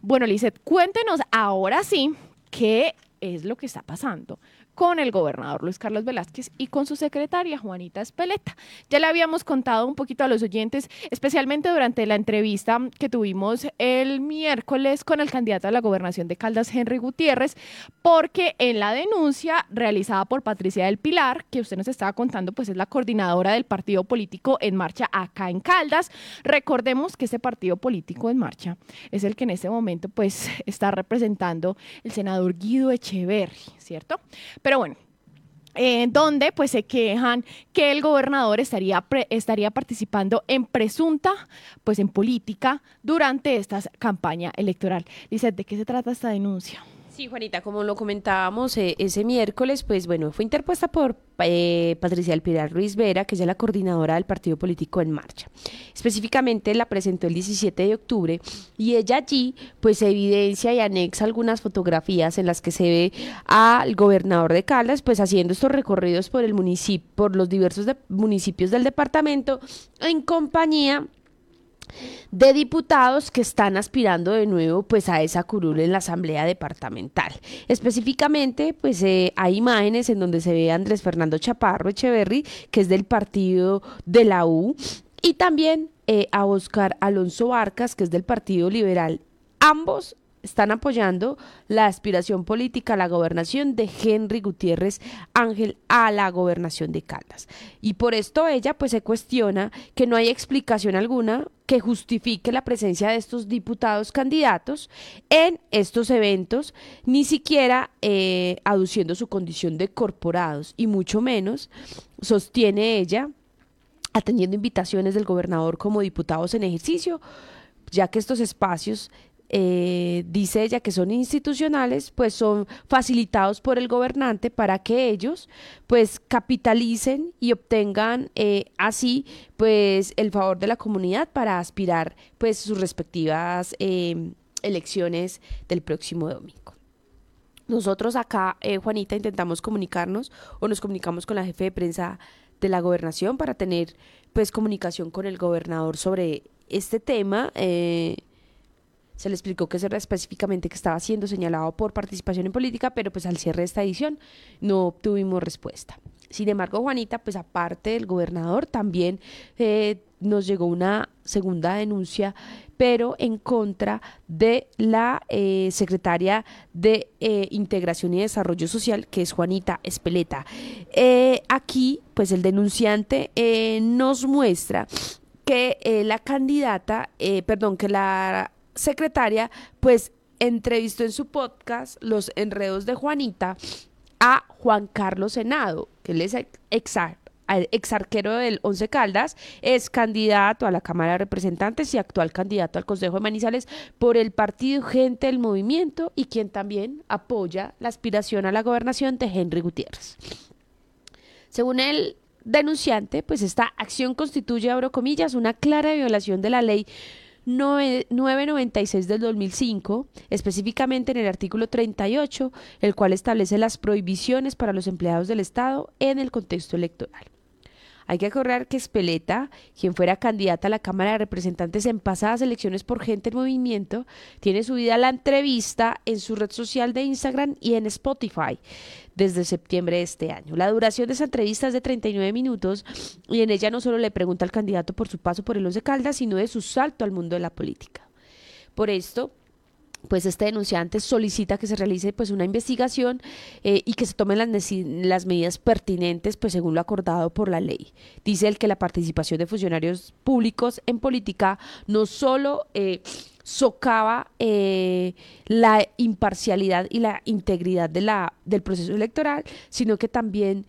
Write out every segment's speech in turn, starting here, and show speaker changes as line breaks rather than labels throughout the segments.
Bueno, Lizeth, cuéntenos ahora sí qué es lo que está pasando con el gobernador Luis Carlos Velázquez y con su secretaria Juanita Espeleta. Ya le habíamos contado un poquito a los oyentes, especialmente durante la entrevista que tuvimos el miércoles con el candidato a la gobernación de Caldas, Henry Gutiérrez, porque en la denuncia realizada por Patricia del Pilar, que usted nos estaba contando, pues es la coordinadora del partido político en marcha acá en Caldas. Recordemos que ese partido político en marcha es el que en este momento pues está representando el senador Guido Echeverri, ¿cierto? Bueno, eh, donde pues se quejan que el gobernador estaría, estaría participando en presunta, pues en política durante esta campaña electoral. Dice, ¿de qué se trata esta denuncia?
Sí, Juanita, como lo comentábamos eh, ese miércoles, pues bueno, fue interpuesta por eh, Patricia del Pilar Ruiz Vera, que es la coordinadora del partido político en marcha. Específicamente la presentó el 17 de octubre y ella allí pues evidencia y anexa algunas fotografías en las que se ve al gobernador de Caldas pues haciendo estos recorridos por el municipio, por los diversos municipios del departamento en compañía de diputados que están aspirando de nuevo pues a esa curul en la asamblea departamental. Específicamente pues eh, hay imágenes en donde se ve a Andrés Fernando Chaparro Echeverry que es del partido de la U y también eh, a Oscar Alonso Vargas que es del partido liberal. Ambos están apoyando la aspiración política a la gobernación de Henry Gutiérrez Ángel a la gobernación de Caldas. Y por esto ella pues se cuestiona que no hay explicación alguna que justifique la presencia de estos diputados candidatos en estos eventos, ni siquiera eh, aduciendo su condición de corporados, y mucho menos sostiene ella atendiendo invitaciones del gobernador como diputados en ejercicio, ya que estos espacios eh, dice ella que son institucionales, pues son facilitados por el gobernante para que ellos pues capitalicen y obtengan eh, así pues el favor de la comunidad para aspirar pues sus respectivas em, elecciones del próximo domingo. Nosotros acá, eh, Juanita, intentamos comunicarnos o nos comunicamos con la jefe de prensa de la gobernación para tener pues comunicación con el gobernador sobre este tema. Se le explicó que era específicamente que estaba siendo señalado por participación en política, pero pues al cierre de esta edición no obtuvimos respuesta. Sin embargo, Juanita, pues aparte del gobernador, también eh, nos llegó una segunda denuncia, pero en contra de la eh, secretaria de eh, Integración y Desarrollo Social, que es Juanita Espeleta. aquí, pues el denunciante nos muestra que la candidata, perdón, que la secretaria, pues entrevistó en su podcast Los Enredos de Juanita a Juan Carlos Senado, que él es ex, arquero del Once Caldas, es candidato a la Cámara de Representantes y actual candidato al Consejo de Manizales por el partido Gente del Movimiento y quien también apoya la aspiración a la gobernación de Henry Gutiérrez. Según el denunciante, pues esta acción constituye, abro comillas, una clara violación de la ley 996 del 2005, específicamente en el artículo 38, el cual establece las prohibiciones para los empleados del Estado en el contexto electoral. Hay que acordar que Espeleta, quien fuera candidata a la Cámara de Representantes en pasadas elecciones por Gente en Movimiento, tiene subida la entrevista en su red social de Instagram y en Spotify desde septiembre de este año. La duración de esa entrevista es de 39 minutos y en ella no solo le pregunta al candidato por su paso por el Once Caldas, sino de su salto al mundo de la política. Por esto, pues este denunciante solicita que se realice pues una investigación eh, y que se tomen las, las, medidas pertinentes pues según lo acordado por la ley. Dice él que la participación de funcionarios públicos en política no solo eh, socava eh, la imparcialidad y la integridad de la, del proceso electoral, sino que también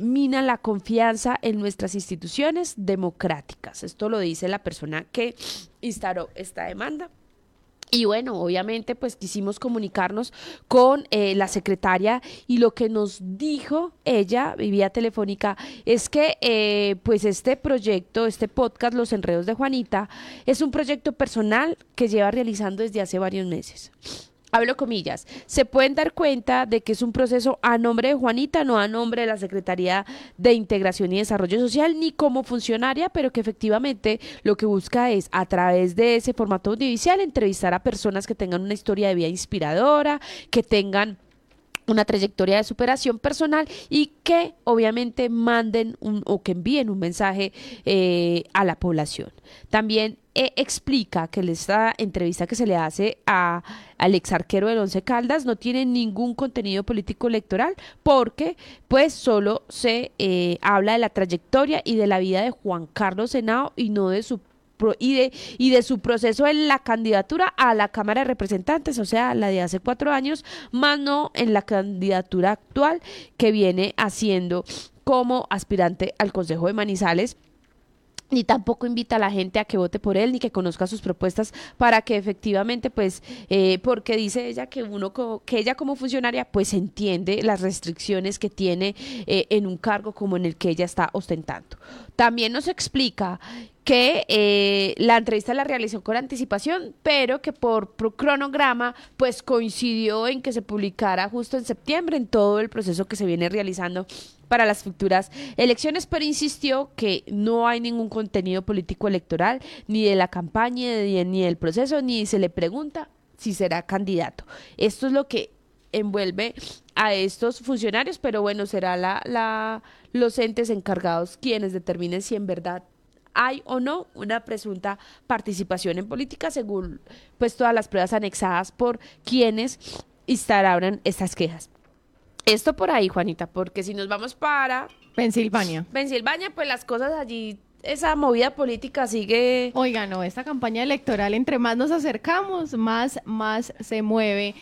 mina la confianza en nuestras instituciones democráticas. Esto lo dice la persona que instaló esta demanda. Y bueno, obviamente pues quisimos comunicarnos con eh, la secretaria y lo que nos dijo ella, vía telefónica, es que eh, pues este proyecto, este podcast, Los Enredos de Juanita, es un proyecto personal que lleva realizando desde hace varios meses. Hablo comillas, se pueden dar cuenta de que es un proceso a nombre de Juanita, no a nombre de la Secretaría de Integración y Desarrollo Social, ni como funcionaria, pero que efectivamente lo que busca es, a través de ese formato audiovisual, entrevistar a personas que tengan una historia de vida inspiradora, que tengan una trayectoria de superación personal y que obviamente manden un, o que envíen un mensaje eh, a la población. También eh, explica que esta entrevista que se le hace a, al ex arquero del Once Caldas no tiene ningún contenido político electoral porque pues solo se eh, habla de la trayectoria y de la vida de Juan Carlos Senado y no de su y de, y de su proceso en la candidatura a la Cámara de Representantes, o sea, la de hace cuatro años, más no en la candidatura actual que viene haciendo como aspirante al Consejo de Manizales ni tampoco invita a la gente a que vote por él ni que conozca sus propuestas para que efectivamente pues eh, porque dice ella que uno que ella como funcionaria pues entiende las restricciones que tiene eh, en un cargo como en el que ella está ostentando. También nos explica que eh, la entrevista la realizó con anticipación, pero que por, cronograma pues coincidió en que se publicara justo en septiembre en todo el proceso que se viene realizando para las futuras elecciones, pero insistió que no hay ningún contenido político electoral, ni de la campaña, ni, del proceso, ni se le pregunta si será candidato. Esto es lo que envuelve a estos funcionarios, pero bueno, será la, la, los entes encargados quienes determinen si en verdad hay o no una presunta participación en política según pues todas las pruebas anexadas por quienes instalaron estas quejas. Esto por ahí, Juanita, porque si nos vamos para
Pensilvania.
Pensilvania, pues las cosas allí esa movida política sigue.
Oiga, no, esta campaña electoral, entre más nos acercamos, más, más se mueve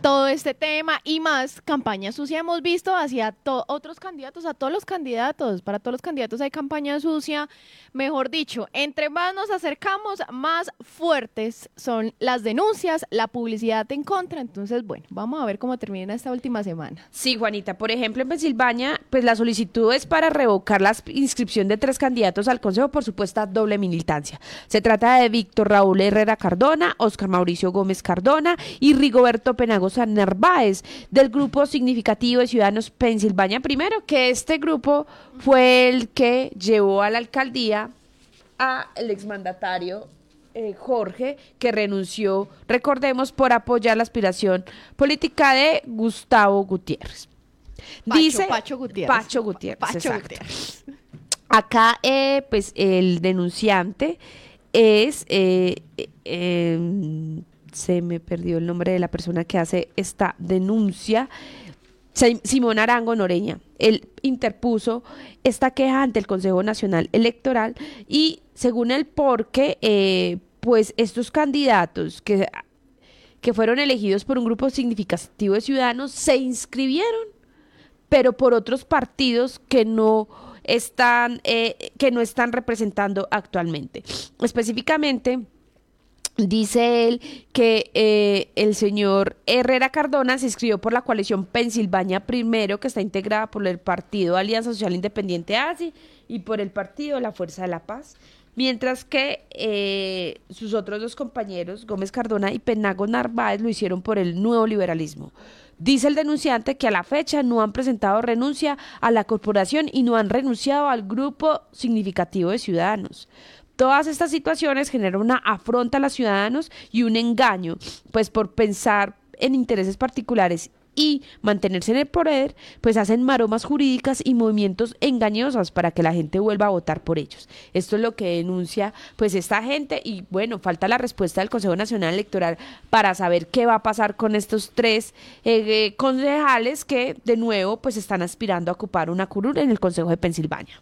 todo este tema y más campaña sucia hemos visto hacia otros candidatos, a todos los candidatos. Para todos los candidatos hay campaña sucia. Mejor dicho, entre más nos acercamos, más fuertes son las denuncias, la publicidad en contra. Entonces, bueno, vamos a ver cómo termina esta última semana.
Sí, Juanita, por ejemplo, en Pensilvania, pues la solicitud es para revocar la inscripción de tres candidatos al Consejo por supuesta doble militancia. Se trata de Víctor Raúl Herrera Cardona, Oscar Mauricio Gómez Cardona y Rigoberto Penagosa Narváez del grupo significativo de Ciudadanos Pensilvania Primero, que este grupo fue el que llevó a la alcaldía al exmandatario eh, Jorge, que renunció, recordemos, por apoyar la aspiración política de Gustavo Gutiérrez.
Dice Pacho Gutiérrez.
Pacho Gutiérrez. Gutiérrez. Acá, eh, pues, el denunciante es, eh, em, se me perdió el nombre de la persona que hace esta denuncia, Simón Arango Noreña. Él interpuso esta queja ante el Consejo Nacional Electoral y según el porque, eh, pues estos candidatos que, que fueron elegidos por un grupo significativo de ciudadanos se inscribieron, pero por otros partidos que no están, eh, que no están representando actualmente. Específicamente, Dice él que eh, el señor Herrera Cardona se inscribió por la coalición Pensilvania Primero, que está integrada por el partido Alianza Social Independiente ASI y por el partido La Fuerza de la Paz, mientras que eh, sus otros dos compañeros, Gómez Cardona y Penago Narváez, lo hicieron por el nuevo liberalismo. Dice el denunciante que a la fecha no han presentado renuncia a la corporación y no han renunciado al grupo significativo de ciudadanos. Todas estas situaciones generan una afronta a los ciudadanos y un engaño, pues por pensar en intereses particulares y mantenerse en el poder, pues hacen maromas jurídicas y movimientos engañosos para que la gente vuelva a votar por ellos. Esto es lo que denuncia pues esta gente y bueno, falta la respuesta del Consejo Nacional Electoral para saber qué va a pasar con estos tres eh, eh, concejales que de nuevo pues están aspirando a ocupar una curul en el Consejo de Pensilvania.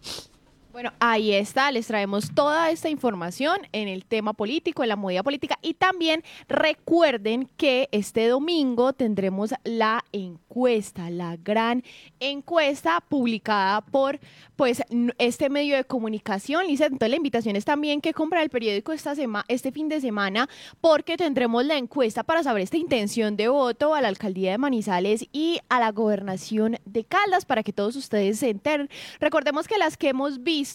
Bueno, ahí está, les traemos toda esta información en el tema político, en la movida política y también recuerden que este domingo tendremos la encuesta, la gran encuesta publicada por pues este medio de comunicación. Lisa, entonces la invitación es también que comprar el periódico esta semana, este fin de semana porque tendremos la encuesta para saber esta intención de voto a la alcaldía de Manizales y a la gobernación de Caldas para que todos ustedes se enteren. Recordemos que las que hemos visto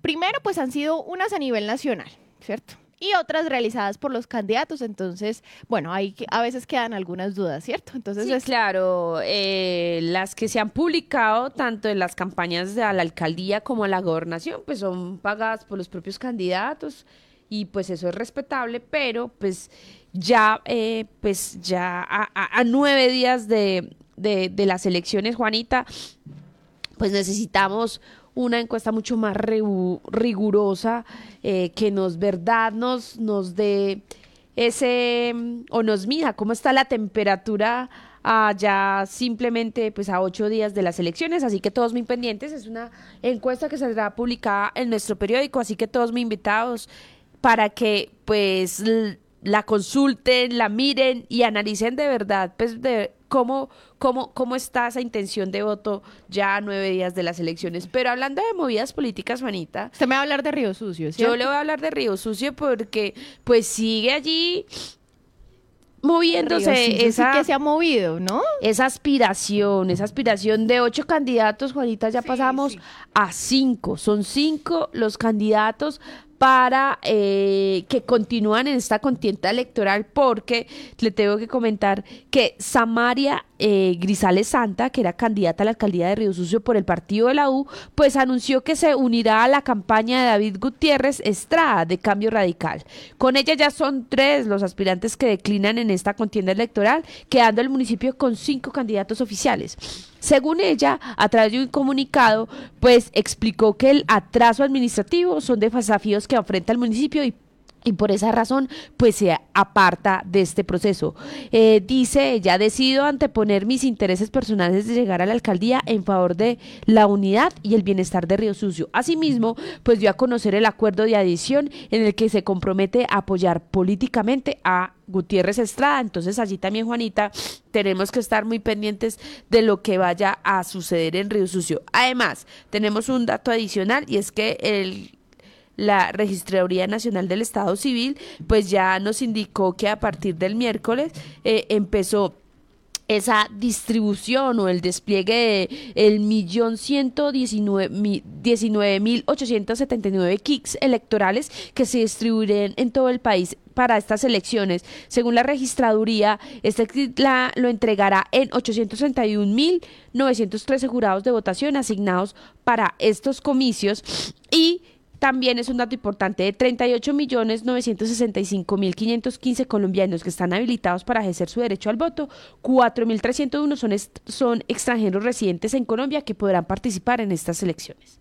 Primero, pues han sido unas a nivel nacional, ¿cierto? y otras realizadas por los candidatos. Entonces, bueno, ahí a veces quedan algunas dudas, ¿cierto? Entonces,
sí, claro, eh, las que se han publicado tanto en las campañas de la alcaldía como a la gobernación, pues son pagadas por los propios candidatos y pues eso es respetable, pero pues ya, eh, pues ya a, nueve días de, de, las elecciones, Juanita, pues necesitamos una encuesta mucho más rigurosa eh, que nos verdad nos nos dé ese o nos mida cómo está la temperatura ya simplemente pues a ocho días de las elecciones, así que todos muy pendientes, es una encuesta que saldrá publicada en nuestro periódico, así que todos muy invitados para que pues la consulten, la miren y analicen de verdad pues de cómo, cómo, cómo está esa intención de voto ya a nueve días de las elecciones. Pero hablando de movidas políticas, Juanita.
Usted me va a hablar de Río Sucio,
Yo le voy a hablar de Río Sucio porque pues sigue allí moviéndose
esa que se ha movido, ¿no?
Esa aspiración, esa aspiración de ocho candidatos, Juanita, ya pasamos a cinco. Son cinco los candidatos para eh, que continúan en esta contienda electoral porque le tengo que comentar que Samaria eh, Grisales Santa, que era candidata a la alcaldía de Río Sucio por el partido de la U, pues anunció que se unirá a la campaña de David Gutiérrez Estrada de Cambio Radical. Con ella ya son tres los aspirantes que declinan en esta contienda electoral, quedando el municipio con cinco candidatos oficiales. Según ella, a través de un comunicado, pues explicó que el atraso administrativo son desafíos que enfrenta el municipio y y por esa razón pues se aparta de este proceso. Eh, dice ella, decido anteponer mis intereses personales de llegar a la alcaldía en favor de la unidad y el bienestar de Río Sucio. Asimismo, pues dio a conocer el acuerdo de adición en el que se compromete a apoyar políticamente a Gutiérrez Estrada. Entonces allí también, Juanita, tenemos que estar muy pendientes de lo que vaya a suceder en Río Sucio. Además, tenemos un dato adicional y es que el la Registraduría Nacional del Estado Civil, pues ya nos indicó que a partir del miércoles eh, empezó esa distribución o el despliegue de el millón ciento diecinueve mil ochocientos setenta y nueve kits electorales que se distribuirán en todo el país para estas elecciones. Según la registraduría, este kit la, lo entregará en 831.913 jurados de votación asignados para estos comicios y también es un dato importante de 38.965.515 colombianos que están habilitados para ejercer su derecho al voto. 4.301 son, son extranjeros residentes en Colombia que podrán participar en estas elecciones.